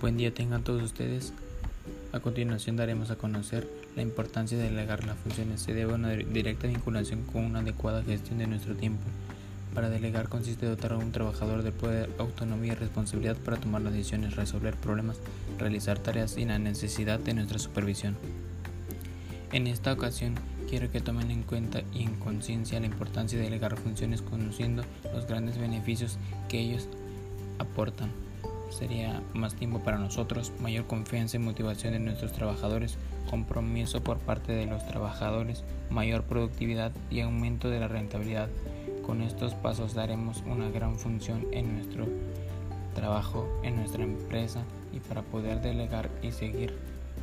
Buen día tengan todos ustedes. A continuación daremos a conocer la importancia de delegar las funciones. Se debe a una directa vinculación con una adecuada gestión de nuestro tiempo. Para delegar consiste dotar a un trabajador de poder, autonomía y responsabilidad para tomar decisiones, resolver problemas, realizar tareas sin la necesidad de nuestra supervisión. En esta ocasión quiero que tomen en cuenta y en conciencia la importancia de delegar funciones conociendo los grandes beneficios que ellos aportan sería más tiempo para nosotros, mayor confianza y motivación de nuestros trabajadores, compromiso por parte de los trabajadores, mayor productividad y aumento de la rentabilidad. Con estos pasos daremos una gran función en nuestro trabajo, en nuestra empresa y para poder delegar y seguir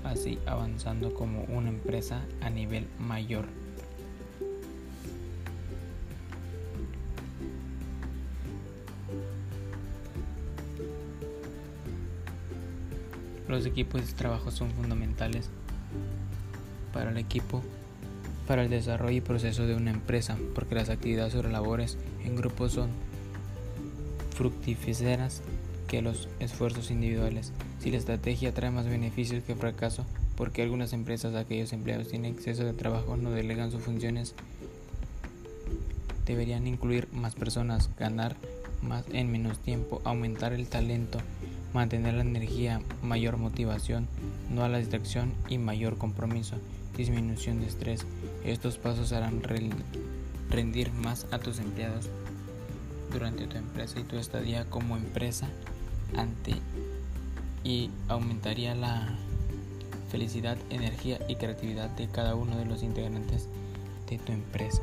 así avanzando como una empresa a nivel mayor. Los equipos de trabajo son fundamentales para el equipo, para el desarrollo y proceso de una empresa, porque las actividades o labores en grupo son fructíferas que los esfuerzos individuales. Si la estrategia trae más beneficios que fracaso, porque algunas empresas, aquellos empleados tienen exceso de trabajo, no delegan sus funciones, deberían incluir más personas, ganar más en menos tiempo, aumentar el talento, mantener la energía, mayor motivación, no a la distracción y mayor compromiso, disminución de estrés. Estos pasos harán rendir más a tus empleados durante tu empresa y tu estadía como empresa ante y aumentaría la felicidad, energía y creatividad de cada uno de los integrantes de tu empresa.